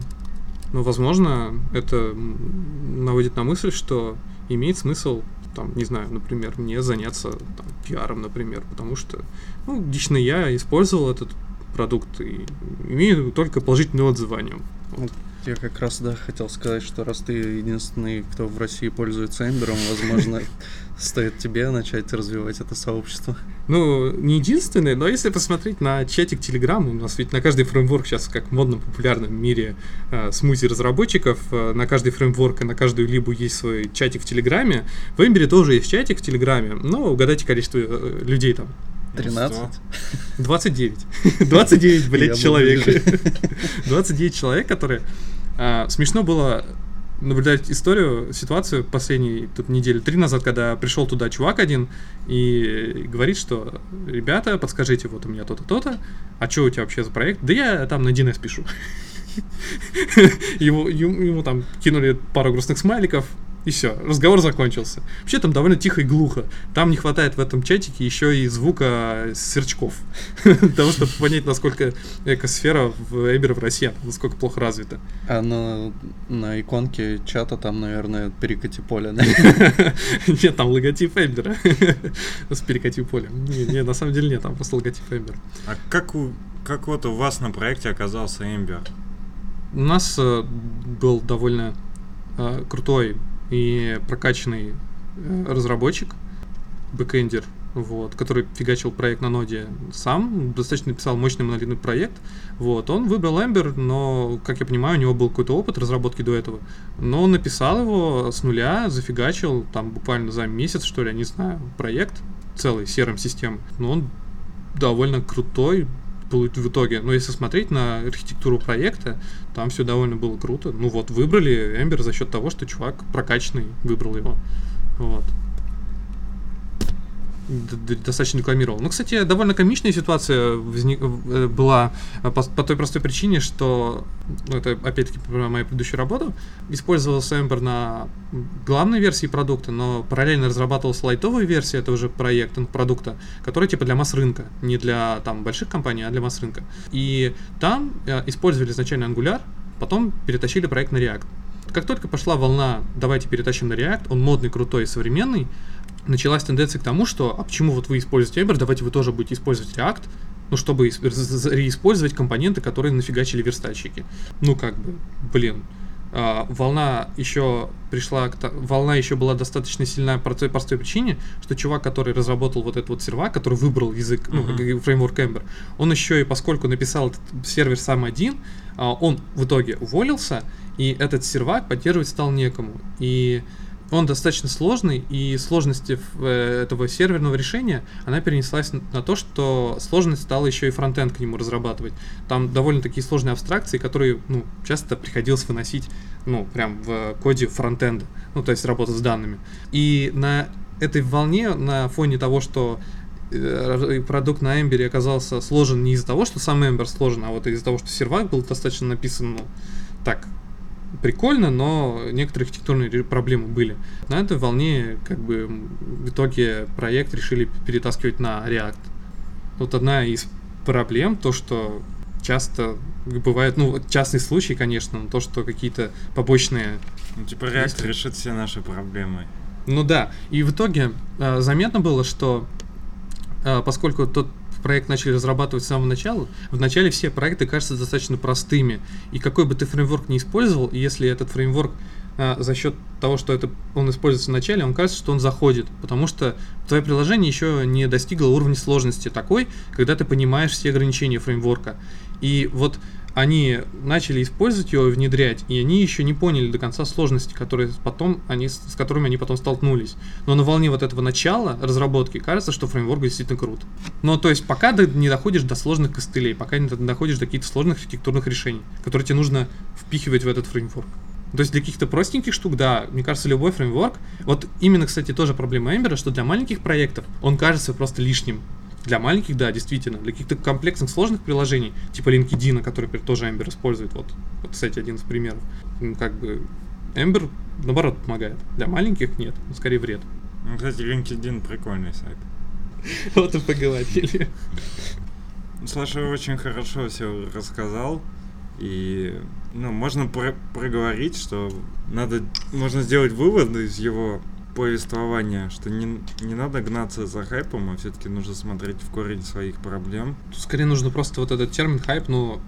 но, возможно, это наводит на мысль, что имеет смысл там, не знаю, например, мне заняться там, пиаром, например, потому что, ну, лично я использовал этот продукт и имею только положительные отзывы о нем. Вот. Я как раз, да, хотел сказать, что раз ты единственный, кто в России пользуется Эмбером, возможно, [LAUGHS] стоит тебе начать развивать это сообщество. Ну, не единственный, но если посмотреть на чатик Telegram, у нас ведь на каждый фреймворк сейчас, как в модном популярном мире э, смузи разработчиков, э, на каждый фреймворк и на каждую либу есть свой чатик в Телеграме. В Эмбере тоже есть чатик в Телеграме, но угадайте количество э, людей там. 13? 29. 29, блядь, человек. буду 29 [LAUGHS] человек, которые... а, смешно было наблюдать историю, ситуацию последней тут недели три назад, когда пришел туда чувак один и говорит, что ребята, подскажите, вот у меня то-то, то-то, а что у тебя вообще за проект? Да я там на DNS пишу. [LAUGHS] Ему, ему там кинули пару грустных смайликов, и все, разговор закончился. Вообще там довольно тихо и глухо. Там не хватает в этом чатике еще и звука сверчков. Для [LAUGHS] того, чтобы понять, насколько экосфера в Эбер в России, насколько плохо развита. А на, на иконке чата там, наверное, перекати поле. [LAUGHS] Нет, там логотип Эмбера [LAUGHS] с перекати полем. Не, на самом деле нет, там просто логотип Эмбера. А как, у, как вот у вас на проекте оказался Ember? У нас э, был довольно э, крутой и прокачанный э, разработчик, бэкэндер, вот, который фигачил проект на ноде сам, достаточно написал мощный монолитный проект. Вот, он выбрал Ember, но, как я понимаю, у него был какой-то опыт разработки до этого. Но он написал его с нуля, зафигачил, там буквально за месяц, что ли, я не знаю, проект целый, CRM систем. Но он довольно крутой, в итоге. Но если смотреть на архитектуру проекта, там все довольно было круто. Ну вот, выбрали Ember за счет того, что чувак прокачанный выбрал его. Вот. Достаточно рекламировал. Ну, кстати, довольно комичная ситуация возник, э, была по, по той простой причине, что, ну, это опять-таки про мою предыдущую работу, использовался Ember на главной версии продукта, но параллельно разрабатывалась лайтовая версия этого же проекта, ну, продукта, который типа для масс-рынка, не для там больших компаний, а для масс-рынка. И там э, использовали изначально Angular, потом перетащили проект на React. Как только пошла волна «давайте перетащим на React», он модный, крутой и современный, началась тенденция к тому, что «а почему вот вы используете Ember, давайте вы тоже будете использовать React», ну, чтобы реиспользовать компоненты, которые нафигачили верстальщики. Ну, как бы, блин, Uh, волна еще пришла, волна еще была достаточно сильная по той простой причине, что чувак, который разработал вот этот вот сервак, который выбрал язык, uh-huh. ну, фреймворк Ember, он еще и поскольку написал этот сервер сам один, uh, он в итоге уволился, и этот сервак поддерживать стал некому. И он достаточно сложный, и сложность э, этого серверного решения, она перенеслась на то, что сложность стала еще и фронтенд к нему разрабатывать. Там довольно такие сложные абстракции, которые, ну, часто приходилось выносить, ну, прям в коде фронтенда, ну, то есть работа с данными. И на этой волне, на фоне того, что э, продукт на Ember оказался сложен не из-за того, что сам Ember сложен, а вот из-за того, что сервак был достаточно написан, ну, так, прикольно, но некоторые архитектурные проблемы были. На этой волне как бы в итоге проект решили перетаскивать на React. Вот одна из проблем, то что часто бывает, ну, частный случай, конечно, но то, что какие-то побочные... Ну, типа React есть... решит все наши проблемы. Ну да, и в итоге э, заметно было, что э, поскольку тот проект начали разрабатывать с самого начала, вначале все проекты кажутся достаточно простыми. И какой бы ты фреймворк не использовал, если этот фреймворк а, за счет того, что это он используется в начале, он кажется, что он заходит, потому что твое приложение еще не достигло уровня сложности такой, когда ты понимаешь все ограничения фреймворка. И вот они начали использовать и внедрять, и они еще не поняли до конца сложности, которые потом они, с которыми они потом столкнулись. Но на волне вот этого начала разработки кажется, что фреймворк действительно крут. Но то есть пока ты не доходишь до сложных костылей, пока не доходишь до каких-то сложных архитектурных решений, которые тебе нужно впихивать в этот фреймворк. То есть для каких-то простеньких штук, да, мне кажется, любой фреймворк. Вот именно, кстати, тоже проблема Эмбера, что для маленьких проектов он кажется просто лишним. Для маленьких, да, действительно. Для каких-то комплексных, сложных приложений, типа LinkedIn, который тоже Ember использует, вот, вот, кстати, один из примеров. Ну, как бы, Ember, наоборот, помогает. Для маленьких нет, скорее вред. Ну, кстати, LinkedIn прикольный сайт. [LAUGHS] Вот и поговорили. Саша очень хорошо все рассказал. И, ну, можно про проговорить, что надо, можно сделать выводы из его повествования, что не, не надо гнаться за хайпом, а все-таки нужно смотреть в корень своих проблем. Тут скорее нужно просто вот этот термин хайп, ну,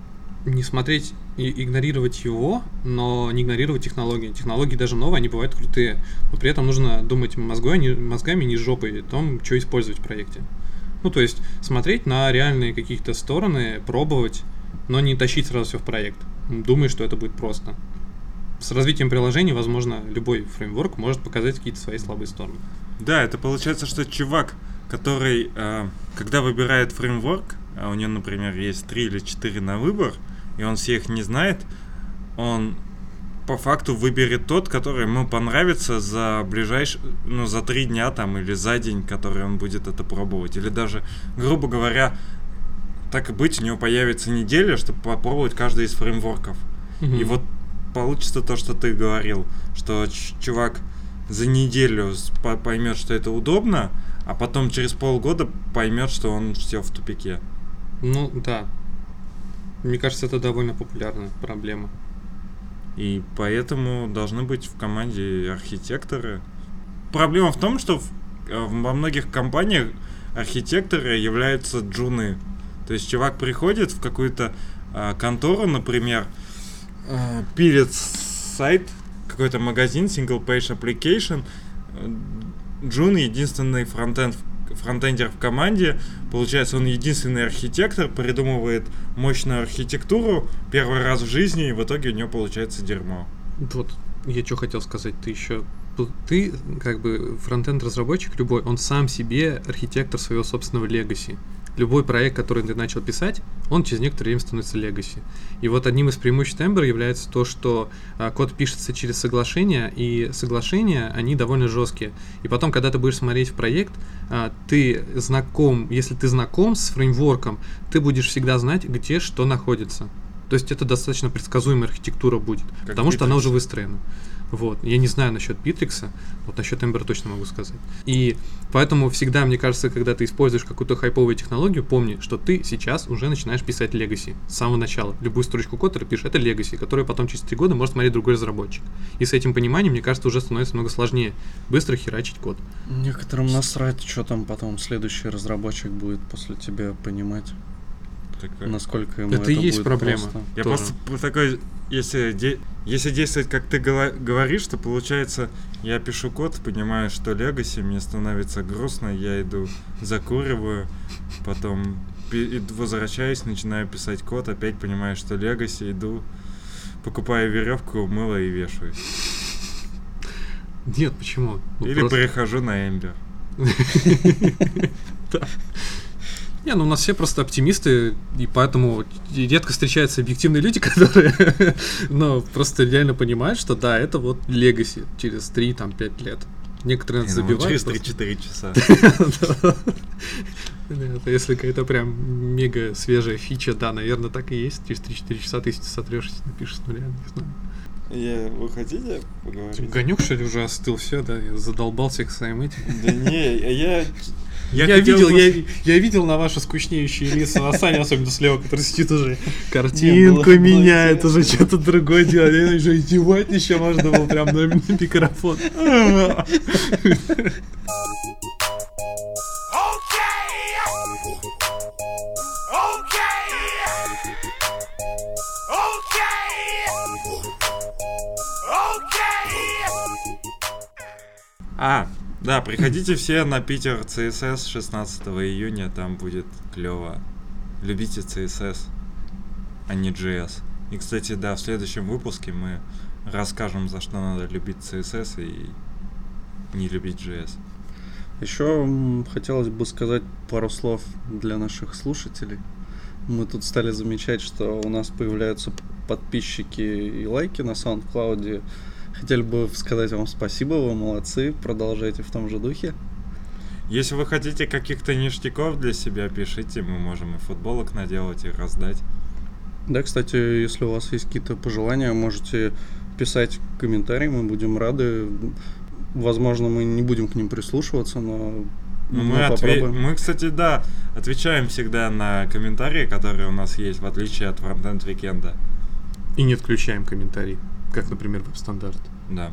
не смотреть и игнорировать его, но не игнорировать технологии. Технологии даже новые, они бывают крутые, но при этом нужно думать мозгой, не, мозгами, не жопой, о том, что использовать в проекте. Ну, то есть смотреть на реальные какие-то стороны, пробовать, но не тащить сразу все в проект. Думай, что это будет просто с развитием приложений, возможно, любой фреймворк может показать какие-то свои слабые стороны. Да, это получается, что чувак, который, э, когда выбирает фреймворк, а у него, например, есть три или четыре на выбор, и он всех не знает, он по факту выберет тот, который ему понравится за ближайшие, ну, за три дня там или за день, который он будет это пробовать. Или даже, грубо говоря, так и быть, у него появится неделя, чтобы попробовать каждый из фреймворков. Mm-hmm. И вот получится то, что ты говорил, что чувак за неделю поймет, что это удобно, а потом через полгода поймет, что он все в тупике. Ну да. Мне кажется, это довольно популярная проблема. И поэтому должны быть в команде архитекторы. Проблема в том, что в, э, во многих компаниях архитекторы являются джуны. То есть чувак приходит в какую-то а, контору, например, э, сайт, какой-то магазин, single page application. Джун единственный фронтенд фронтендер в команде. Получается, он единственный архитектор, придумывает мощную архитектуру первый раз в жизни, и в итоге у него получается дерьмо. Вот, я что хотел сказать, ты еще ты, как бы, фронтенд разработчик любой, он сам себе архитектор своего собственного легаси. Любой проект, который ты начал писать, он через некоторое время становится legacy. И вот одним из преимуществ Ember является то, что а, код пишется через соглашения, и соглашения, они довольно жесткие. И потом, когда ты будешь смотреть в проект, а, ты знаком, если ты знаком с фреймворком, ты будешь всегда знать, где что находится. То есть это достаточно предсказуемая архитектура будет, Как потому что она уже выстроена. Вот. Я не знаю насчет Битрикса, вот насчет Ember точно могу сказать. И поэтому всегда, мне кажется, когда ты используешь какую-то хайповую технологию, помни, что ты сейчас уже начинаешь писать Legacy с самого начала. Любую строчку кода ты пишешь, это Legacy, которую потом через три года может смотреть другой разработчик. И с этим пониманием, мне кажется, уже становится много сложнее быстро херачить код. Некоторым насрать, что там потом следующий разработчик будет после тебя понимать, Такой- насколько ему Это это, и есть будет проблема. просто. Я тоже. просто такой, если, де- если действовать, как ты говоришь, то получается, я пишу код, понимаю, что Legacy, мне становится грустно, я иду закуриваю, потом возвращаюсь, начинаю писать код, опять понимаю, что Legacy, иду, покупаю веревку, мыло и вешаюсь. Нет, почему? Ну, Или просто- перехожу на Ember. [LAUGHS] Не, ну у нас все просто оптимисты, и поэтому редко встречаются объективные люди, [LAUGHS] которые ну, просто реально понимают, что да, это вот легаси через 3-5 лет. Некоторые нас ну, забивают. Через просто. 3-4 часа. [LAUGHS] Если какая-то прям мега свежая фича, да, наверное, так и есть. Через 3-4 часа ты если сотрешь, если напишешь с нуля, не знаю. Я, вы хотите поговорить? Ганек, что ли, уже остыл, все, да, я задолбался их своим этим. Да не, я... Я, хотел видел, бы- я, я видел на ваши скучнеющие лица, а Саня особенно слева, который сидит уже картинку было- меняет, уже что-то другое делает. Я уже издевать еще можно было прям на, на микрофон. А, да, приходите все на Питер CSS 16 июня, там будет клево. Любите CSS, а не JS. И, кстати, да, в следующем выпуске мы расскажем, за что надо любить CSS и не любить JS. Еще хотелось бы сказать пару слов для наших слушателей. Мы тут стали замечать, что у нас появляются подписчики и лайки на SoundCloud. Хотели бы сказать вам спасибо, вы молодцы, продолжайте в том же духе. Если вы хотите каких-то ништяков для себя, пишите, мы можем и футболок наделать, и раздать. Да, кстати, если у вас есть какие-то пожелания, можете писать комментарии, мы будем рады. Возможно, мы не будем к ним прислушиваться, но Ну, мы мы, отве- попробуем. мы, кстати, да, отвечаем всегда на комментарии, которые у нас есть, в отличие от Frontend Weekend а. И не отключаем комментарий, как, например, веб-стандарт. Да.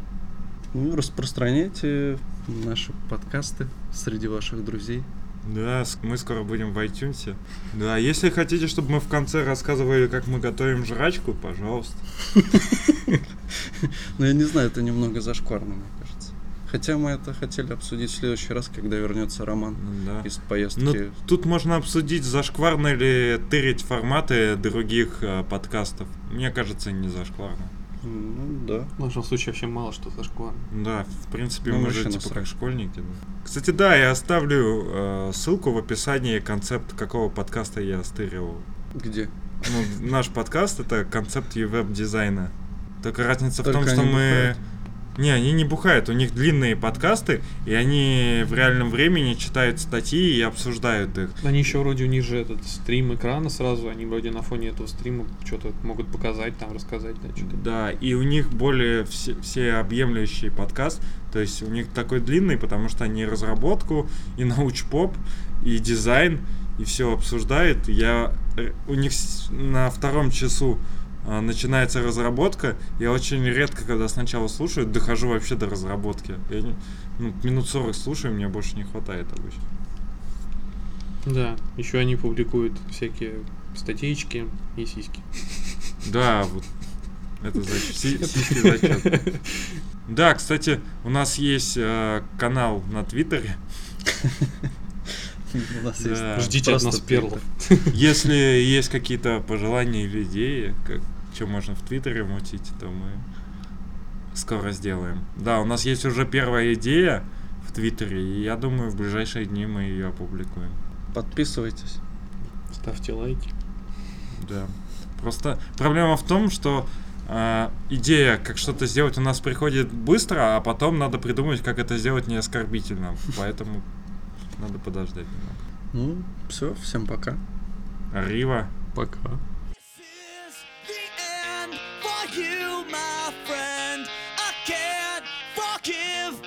Ну, распространяйте наши подкасты среди ваших друзей. Да, мы скоро будем в iTunes. Да, если хотите, чтобы мы в конце рассказывали, как мы готовим жрачку, пожалуйста. [LAUGHS] Но я не знаю, это немного зашкварно, мне кажется. Хотя мы это хотели обсудить в следующий раз, когда вернется Роман Ну да. из поездки. Ну, тут можно обсудить, зашкварно ли тырить форматы других э, подкастов. Мне кажется, не зашкварно. Ну, да. В нашем случае вообще мало что зашкварно. Да, в принципе, Ну, мы же типа как школьники. да. Кстати, да, я оставлю э, ссылку в описании, концепт какого подкаста я стырил. Где? Ну, наш подкаст это концепт веб-дизайна. Только разница в Только том, что мы... бухают. Не, они не бухают, у них длинные подкасты, и они в реальном времени читают статьи и обсуждают их. Они еще вроде у них же этот стрим экрана сразу, они вроде на фоне этого стрима что-то могут показать, там рассказать, да, что-то. Да, и у них более все, всеобъемлющий подкаст, то есть у них такой длинный, потому что они разработку, и научпоп, и дизайн, и все обсуждают. Я э, у них на втором часу начинается разработка. Я очень редко, когда сначала слушаю, дохожу вообще до разработки. Я не- ну, минут 40 слушаю, мне больше не хватает обычно. Да, еще они публикуют всякие статейки и сиськи. Да, вот. Это [LAUGHS] сиськи зачет. Да, кстати, у нас есть э, канал на Твиттере. [LAUGHS] [LAUGHS] У нас Да. есть Ждите от нас перлов. [LAUGHS] Если есть какие-то пожелания или идеи, как что можно в Твиттере мутить, то мы скоро сделаем. Да, у нас есть уже первая идея в Твиттере, и я думаю, в ближайшие дни мы ее опубликуем. Подписывайтесь. Ставьте лайки. Да. Просто проблема в том, что э, идея, как что-то сделать, у нас приходит быстро, а потом надо придумать, как это сделать не оскорбительно. Поэтому надо подождать немного. Ну, все, всем пока. Рива. Пока. forgive.